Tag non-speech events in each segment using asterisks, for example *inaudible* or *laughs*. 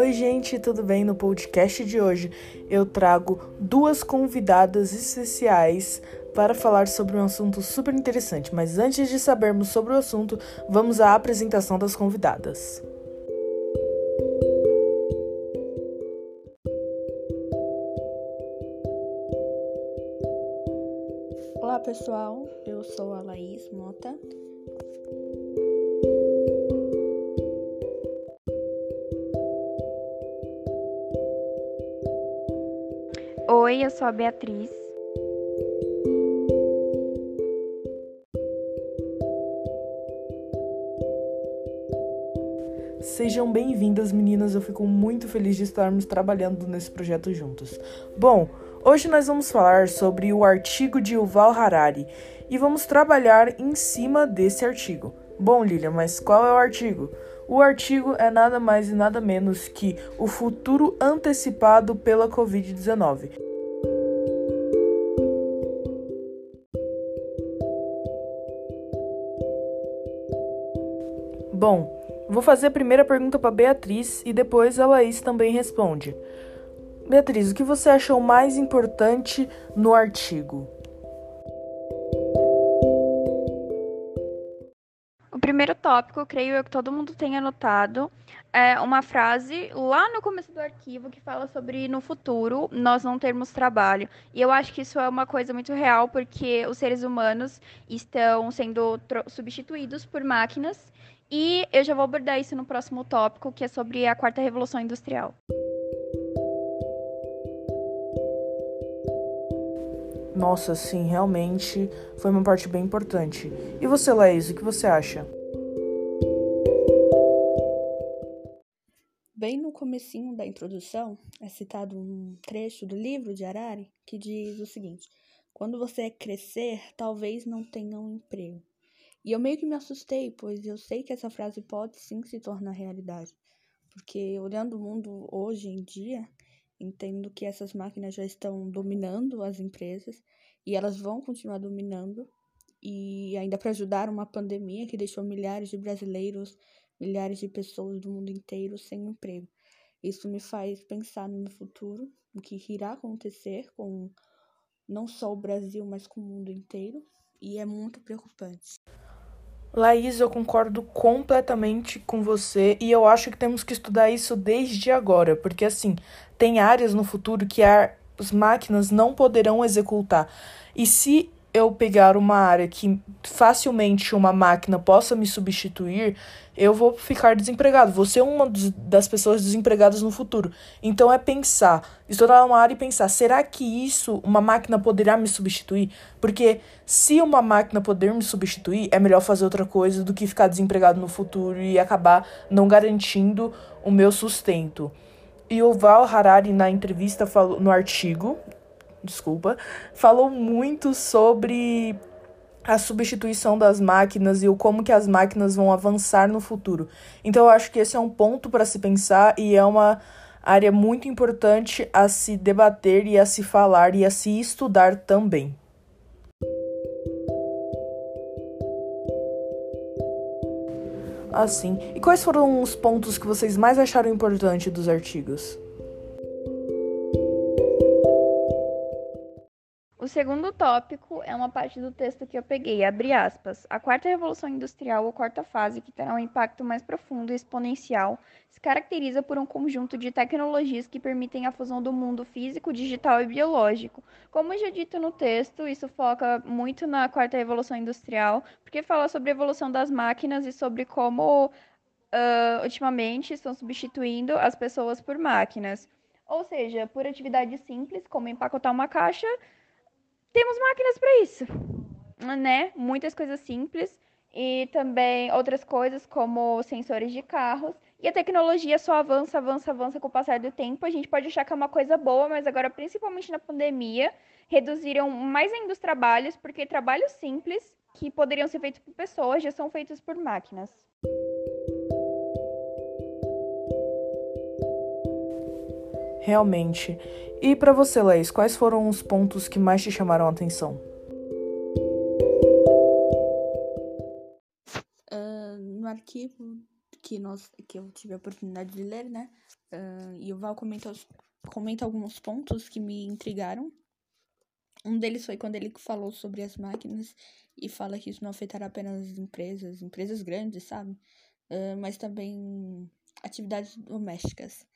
Oi, gente, tudo bem? No podcast de hoje eu trago duas convidadas especiais para falar sobre um assunto super interessante. Mas antes de sabermos sobre o assunto, vamos à apresentação das convidadas. Olá, pessoal. Eu sou a Laís Mota. Oi, eu sou a Beatriz. Sejam bem-vindas, meninas. Eu fico muito feliz de estarmos trabalhando nesse projeto juntos. Bom, hoje nós vamos falar sobre o artigo de Yuval Harari e vamos trabalhar em cima desse artigo. Bom, Lilian, mas qual é o artigo? O artigo é nada mais e nada menos que o futuro antecipado pela Covid-19. Bom, vou fazer a primeira pergunta para Beatriz e depois a Laís também responde. Beatriz, o que você achou mais importante no artigo? O primeiro tópico, creio eu que todo mundo tenha anotado, é uma frase lá no começo do arquivo que fala sobre no futuro nós não termos trabalho. E eu acho que isso é uma coisa muito real porque os seres humanos estão sendo substituídos por máquinas e eu já vou abordar isso no próximo tópico, que é sobre a quarta revolução industrial. Nossa, sim, realmente foi uma parte bem importante. E você, Laís, o que você acha? Bem no comecinho da introdução, é citado um trecho do livro de Harari que diz o seguinte: Quando você crescer, talvez não tenha um emprego. E eu meio que me assustei, pois eu sei que essa frase pode sim se tornar realidade. Porque olhando o mundo hoje em dia, entendo que essas máquinas já estão dominando as empresas e elas vão continuar dominando. E ainda para ajudar uma pandemia que deixou milhares de brasileiros, milhares de pessoas do mundo inteiro sem emprego. Isso me faz pensar no futuro, o que irá acontecer com não só o Brasil, mas com o mundo inteiro, e é muito preocupante. Laís, eu concordo completamente com você e eu acho que temos que estudar isso desde agora, porque assim, tem áreas no futuro que as máquinas não poderão executar. E se eu pegar uma área que facilmente uma máquina possa me substituir, eu vou ficar desempregado. Vou ser uma das pessoas desempregadas no futuro. Então é pensar, estudar uma área e pensar, será que isso, uma máquina poderá me substituir? Porque se uma máquina poder me substituir, é melhor fazer outra coisa do que ficar desempregado no futuro e acabar não garantindo o meu sustento. E o Val Harari, na entrevista, falou, no artigo, desculpa, falou muito sobre a substituição das máquinas e o como que as máquinas vão avançar no futuro. Então eu acho que esse é um ponto para se pensar e é uma área muito importante a se debater e a se falar e a se estudar também. Assim, e quais foram os pontos que vocês mais acharam importante dos artigos? Segundo tópico é uma parte do texto que eu peguei, abre aspas. A quarta revolução industrial ou quarta fase, que terá um impacto mais profundo e exponencial, se caracteriza por um conjunto de tecnologias que permitem a fusão do mundo físico, digital e biológico. Como já dito no texto, isso foca muito na quarta revolução industrial, porque fala sobre a evolução das máquinas e sobre como uh, ultimamente estão substituindo as pessoas por máquinas. Ou seja, por atividades simples, como empacotar uma caixa, temos máquinas para isso, né? Muitas coisas simples e também outras coisas como sensores de carros. E a tecnologia só avança, avança, avança com o passar do tempo. A gente pode achar que é uma coisa boa, mas agora, principalmente na pandemia, reduziram mais ainda os trabalhos, porque trabalhos simples que poderiam ser feitos por pessoas já são feitos por máquinas. Realmente. E para você, Leis, quais foram os pontos que mais te chamaram a atenção? Uh, no arquivo que, nós, que eu tive a oportunidade de ler, né? Uh, e o Val comenta, comenta alguns pontos que me intrigaram. Um deles foi quando ele falou sobre as máquinas e fala que isso não afetará apenas as empresas, empresas grandes, sabe? Uh, mas também atividades domésticas.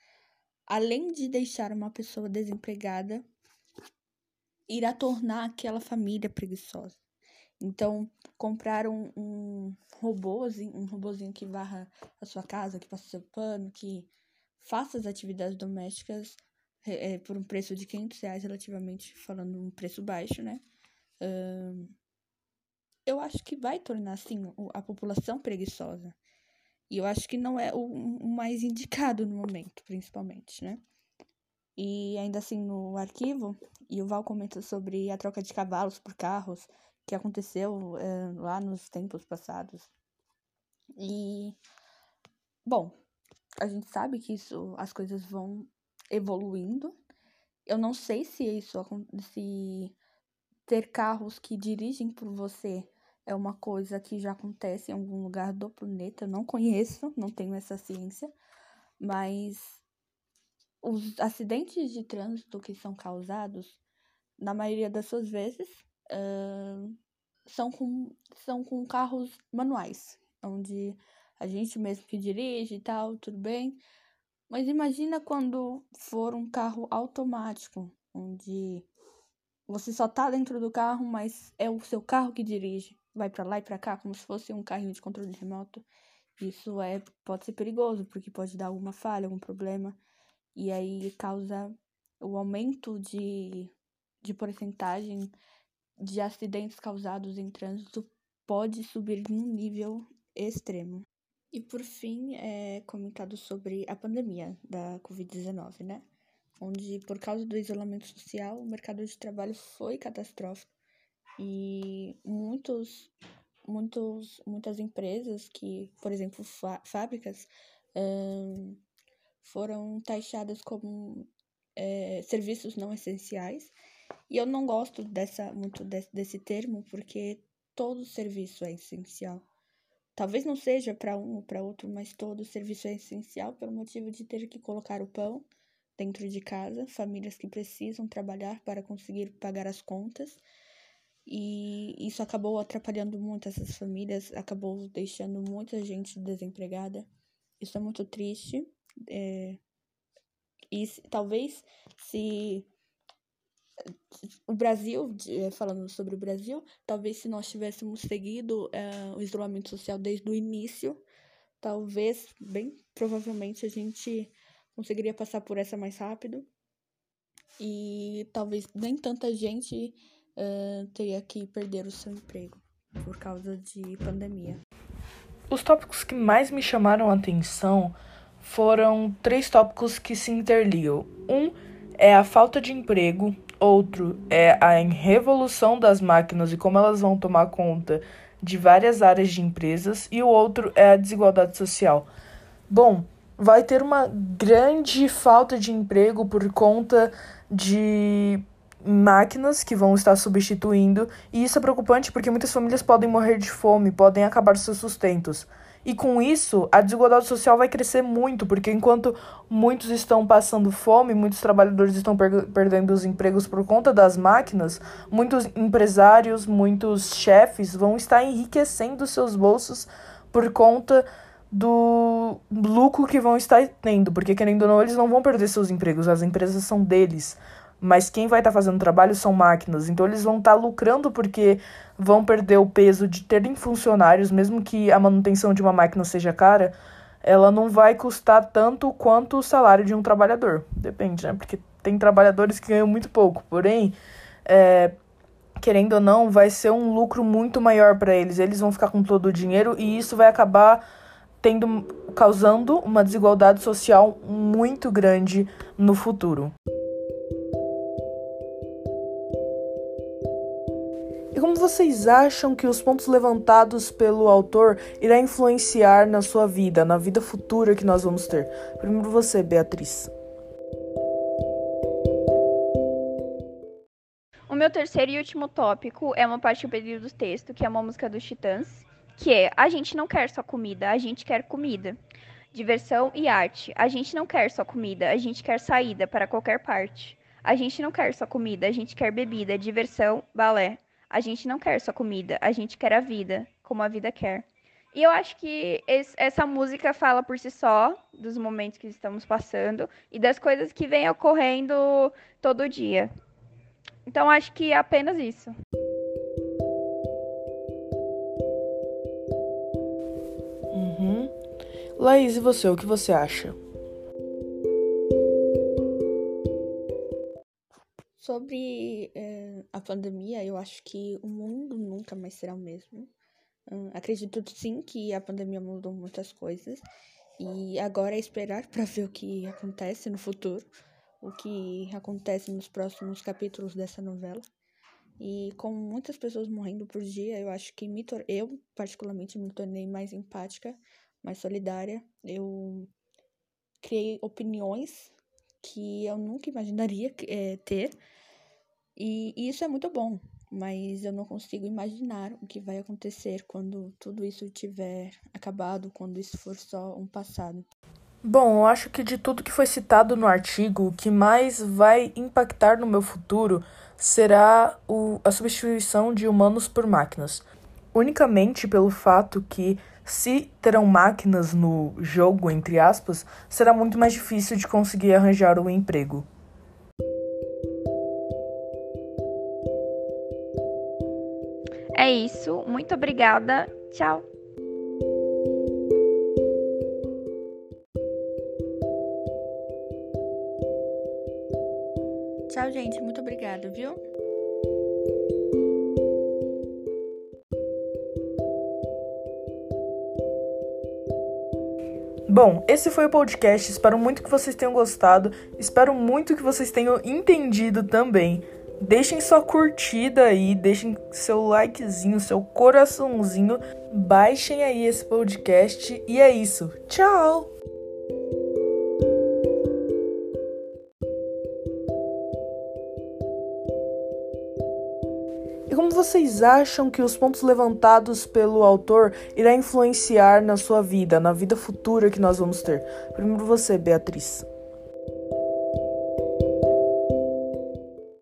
Além de deixar uma pessoa desempregada, irá tornar aquela família preguiçosa. Então, compraram um, robôzinho, um robôzinho que varra a sua casa, que passa seu pano, que faça as atividades domésticas é, por um preço de 500 reais, relativamente falando um preço baixo, né? Uh, eu acho que vai tornar, assim, a população preguiçosa. E eu acho que não é o, o mais indicado no momento, principalmente, né? E ainda assim, no arquivo, e o Val comenta sobre a troca de cavalos por carros, que aconteceu é, lá nos tempos passados. E, bom, a gente sabe que isso, as coisas vão evoluindo. Eu não sei se isso, se ter carros que dirigem por você é uma coisa que já acontece em algum lugar do planeta. Eu não conheço, não tenho essa ciência, mas os acidentes de trânsito que são causados, na maioria das suas vezes, uh, são, com, são com carros manuais, onde a gente mesmo que dirige e tal, tudo bem. Mas imagina quando for um carro automático, onde você só tá dentro do carro, mas é o seu carro que dirige vai para lá e para cá como se fosse um carrinho de controle remoto, isso é pode ser perigoso, porque pode dar alguma falha, algum problema, e aí causa o aumento de, de porcentagem de acidentes causados em trânsito pode subir num nível extremo. E por fim, é comentado sobre a pandemia da Covid-19, né? Onde, por causa do isolamento social, o mercado de trabalho foi catastrófico e muitos, muitos, muitas empresas que, por exemplo, fábricas, um, foram taxadas como é, serviços não essenciais. E eu não gosto dessa, muito desse, desse termo, porque todo serviço é essencial. Talvez não seja para um ou para outro, mas todo serviço é essencial pelo motivo de ter que colocar o pão dentro de casa, famílias que precisam trabalhar para conseguir pagar as contas e isso acabou atrapalhando muito essas famílias, acabou deixando muita gente desempregada. Isso é muito triste. É... E talvez se o Brasil, é, falando sobre o Brasil, talvez se nós tivéssemos seguido é, o isolamento social desde o início, talvez, bem provavelmente, a gente conseguiria passar por essa mais rápido. E talvez nem tanta gente uh, teria que perder o seu emprego por causa de pandemia. Os tópicos que mais me chamaram a atenção foram três tópicos que se interligam. Um é a falta de emprego, outro é a revolução das máquinas e como elas vão tomar conta de várias áreas de empresas, e o outro é a desigualdade social. Bom, vai ter uma grande falta de emprego por conta de máquinas que vão estar substituindo, e isso é preocupante porque muitas famílias podem morrer de fome, podem acabar seus sustentos. E com isso, a desigualdade social vai crescer muito, porque enquanto muitos estão passando fome, muitos trabalhadores estão per perdendo os empregos por conta das máquinas, muitos empresários, muitos chefes vão estar enriquecendo seus bolsos por conta do lucro que vão estar tendo, porque querendo ou não, eles não vão perder seus empregos, as empresas são deles mas quem vai estar tá fazendo trabalho são máquinas. Então eles vão estar tá lucrando porque vão perder o peso de terem funcionários, mesmo que a manutenção de uma máquina seja cara, ela não vai custar tanto quanto o salário de um trabalhador. Depende, né? Porque tem trabalhadores que ganham muito pouco. Porém, é, querendo ou não, vai ser um lucro muito maior para eles. Eles vão ficar com todo o dinheiro e isso vai acabar tendo causando uma desigualdade social muito grande no futuro. Como vocês acham que os pontos levantados pelo autor irá influenciar na sua vida, na vida futura que nós vamos ter? Primeiro você, Beatriz. O meu terceiro e último tópico é uma parte do período do texto, que é uma música dos Titãs, que é a gente não quer só comida, a gente quer comida. Diversão e arte. A gente não quer só comida, a gente quer saída para qualquer parte. A gente não quer só comida, a gente quer bebida, diversão, balé. A gente não quer só comida, a gente quer a vida, como a vida quer. E eu acho que esse, essa música fala por si só dos momentos que estamos passando e das coisas que vêm ocorrendo todo dia. Então acho que é apenas isso. Uhum. Laís, e você? O que você acha? Sobre é, a pandemia, eu acho que o mundo nunca mais será o mesmo. Hum, acredito sim que a pandemia mudou muitas coisas e agora é esperar *laughs* para ver o que acontece no futuro, o que acontece nos próximos capítulos dessa novela. E com muitas pessoas morrendo por dia, eu acho que me eu particularmente me tornei mais empática, mais solidária. Eu criei opiniões que eu nunca imaginaria é, ter. E, e isso é muito bom, mas eu não consigo imaginar o que vai acontecer quando tudo isso tiver acabado, quando isso for só um passado. Bom, eu acho que de tudo que foi citado no artigo, o que mais vai impactar no meu futuro será o, a substituição de humanos por máquinas. Unicamente pelo fato que, se terão máquinas no jogo, entre aspas, será muito mais difícil de conseguir arranjar um emprego. Isso. Muito obrigada. Tchau. Tchau, gente. Muito obrigada, viu? Bom, esse foi o podcast. Espero muito que vocês tenham gostado. Espero muito que vocês tenham entendido também. Deixem sua curtida aí, deixem seu likezinho, seu coraçãozinho. Baixem aí esse podcast e é isso. Tchau! E como vocês acham que os pontos levantados pelo autor irá influenciar na sua vida, na vida futura que nós vamos ter? Primeiro você, Beatriz.